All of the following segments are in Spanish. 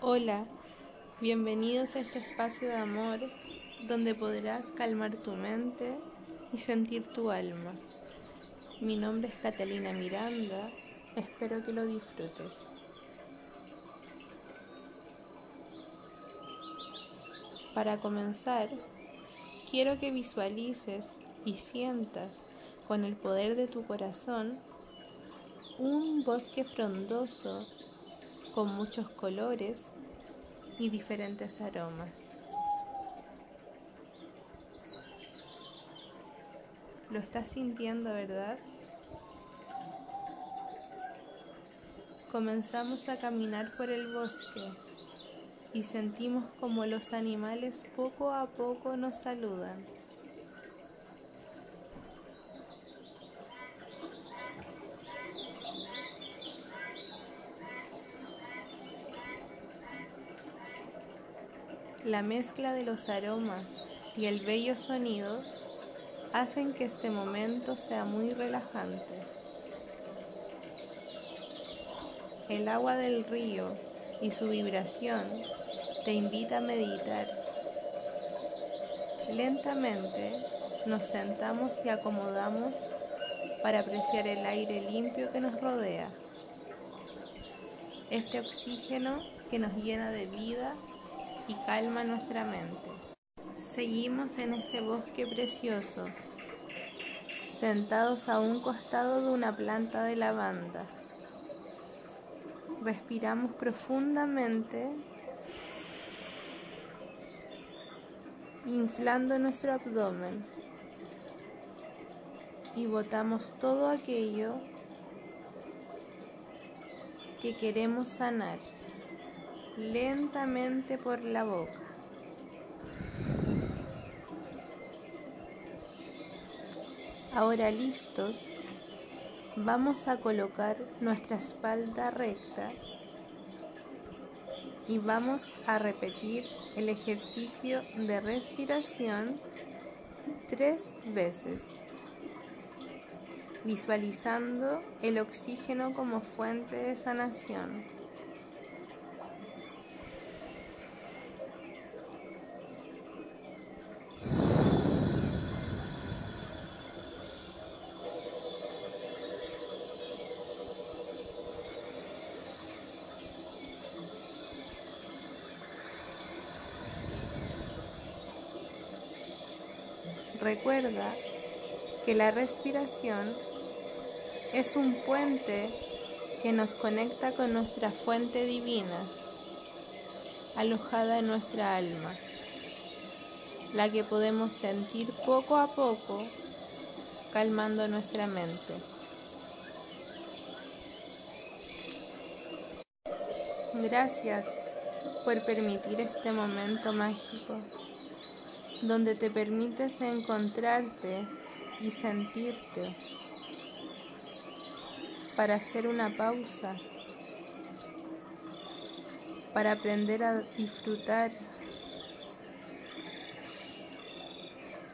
Hola, bienvenidos a este espacio de amor donde podrás calmar tu mente y sentir tu alma. Mi nombre es Catalina Miranda, espero que lo disfrutes. Para comenzar, quiero que visualices y sientas con el poder de tu corazón un bosque frondoso con muchos colores y diferentes aromas. Lo estás sintiendo, ¿verdad? Comenzamos a caminar por el bosque y sentimos como los animales poco a poco nos saludan. La mezcla de los aromas y el bello sonido hacen que este momento sea muy relajante. El agua del río y su vibración te invita a meditar. Lentamente nos sentamos y acomodamos para apreciar el aire limpio que nos rodea. Este oxígeno que nos llena de vida y calma nuestra mente. Seguimos en este bosque precioso, sentados a un costado de una planta de lavanda. Respiramos profundamente, inflando nuestro abdomen y botamos todo aquello que queremos sanar lentamente por la boca. Ahora listos, vamos a colocar nuestra espalda recta y vamos a repetir el ejercicio de respiración tres veces, visualizando el oxígeno como fuente de sanación. Recuerda que la respiración es un puente que nos conecta con nuestra fuente divina, alojada en nuestra alma, la que podemos sentir poco a poco calmando nuestra mente. Gracias por permitir este momento mágico donde te permites encontrarte y sentirte. Para hacer una pausa, para aprender a disfrutar,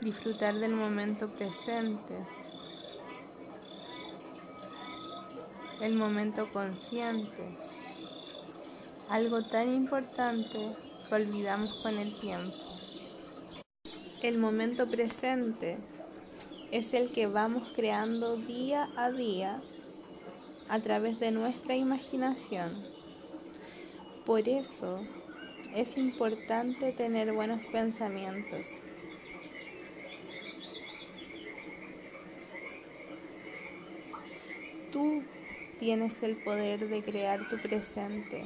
disfrutar del momento presente, el momento consciente, algo tan importante que olvidamos con el tiempo. El momento presente es el que vamos creando día a día a través de nuestra imaginación. Por eso es importante tener buenos pensamientos. Tú tienes el poder de crear tu presente,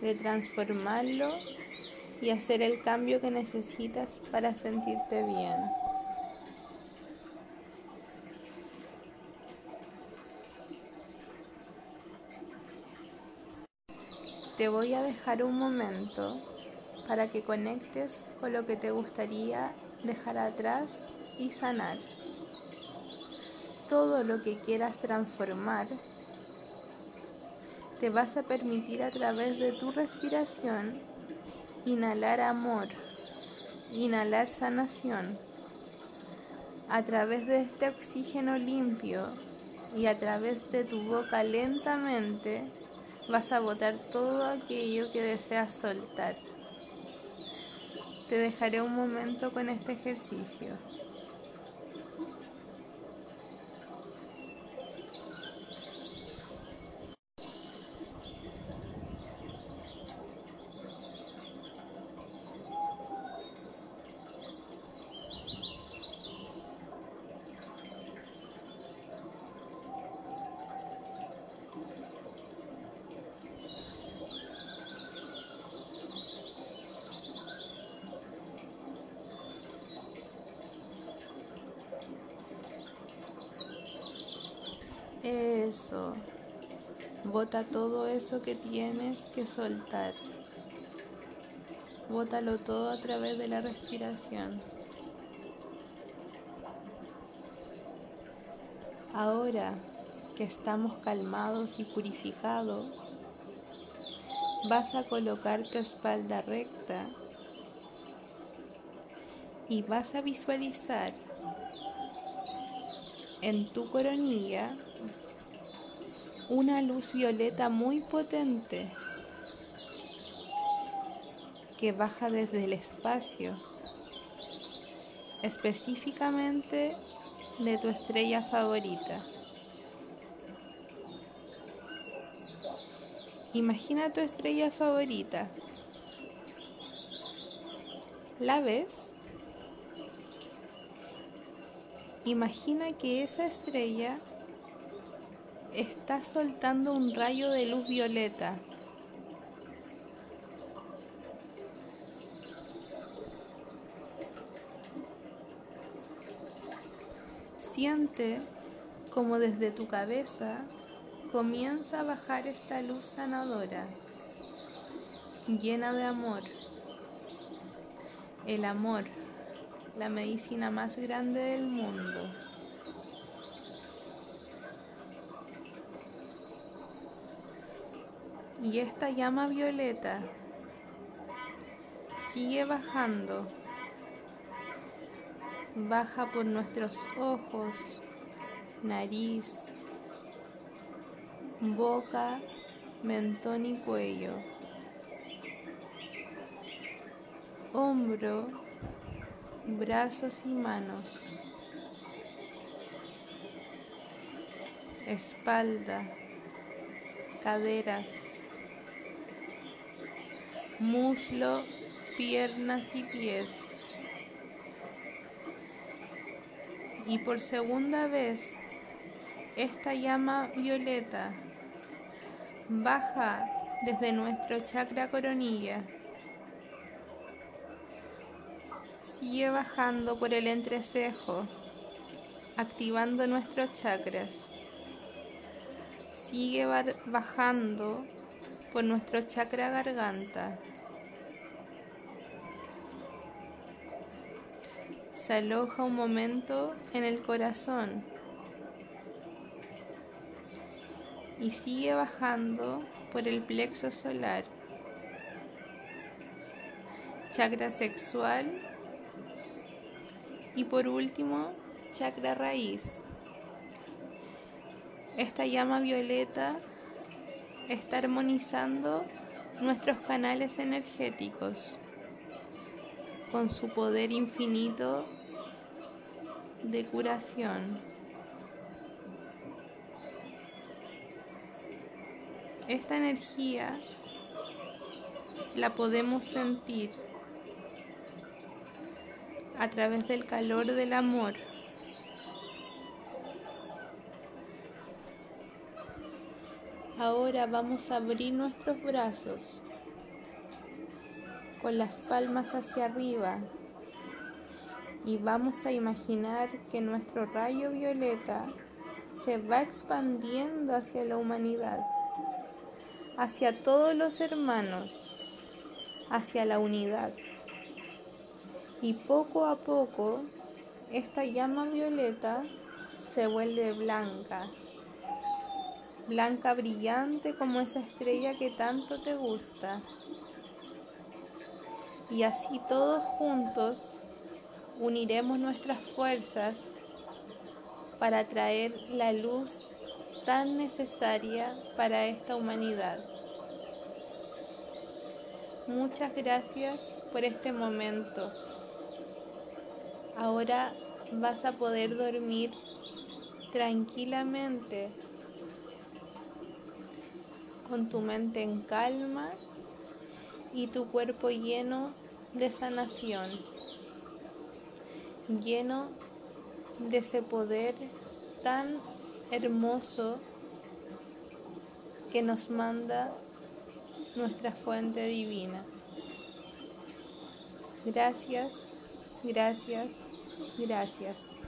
de transformarlo y hacer el cambio que necesitas para sentirte bien. Te voy a dejar un momento para que conectes con lo que te gustaría dejar atrás y sanar. Todo lo que quieras transformar te vas a permitir a través de tu respiración inhalar amor, inhalar sanación. A través de este oxígeno limpio y a través de tu boca lentamente vas a botar todo aquello que deseas soltar. Te dejaré un momento con este ejercicio. Eso. Bota todo eso que tienes que soltar. Bótalo todo a través de la respiración. Ahora que estamos calmados y purificados, vas a colocar tu espalda recta y vas a visualizar en tu coronilla una luz violeta muy potente que baja desde el espacio, específicamente de tu estrella favorita. Imagina tu estrella favorita. ¿La ves? Imagina que esa estrella está soltando un rayo de luz violeta. Siente como desde tu cabeza comienza a bajar esta luz sanadora, llena de amor. El amor la medicina más grande del mundo. Y esta llama violeta sigue bajando. Baja por nuestros ojos, nariz, boca, mentón y cuello. Hombro, brazos y manos, espalda, caderas, muslo, piernas y pies. Y por segunda vez, esta llama violeta baja desde nuestro chakra coronilla Sigue bajando por el entrecejo, activando nuestros chakras. Sigue bajando por nuestro chakra garganta. Se aloja un momento en el corazón y sigue bajando por el plexo solar, chakra sexual y por último, chakra raíz. Esta llama violeta está armonizando nuestros canales energéticos con su poder infinito de curación. Esta energía la podemos sentir a través del calor del amor. Ahora vamos a abrir nuestros brazos con las palmas hacia arriba y vamos a imaginar que nuestro rayo violeta se va expandiendo hacia la humanidad, hacia todos los hermanos, hacia la unidad. Y poco a poco esta llama violeta se vuelve blanca, blanca brillante como esa estrella que tanto te gusta. Y así todos juntos uniremos nuestras fuerzas para traer la luz tan necesaria para esta humanidad. Muchas gracias por este momento. Ahora vas a poder dormir tranquilamente con tu mente en calma y tu cuerpo lleno de sanación, lleno de ese poder tan hermoso que nos manda nuestra fuente divina. Gracias, gracias, gracias.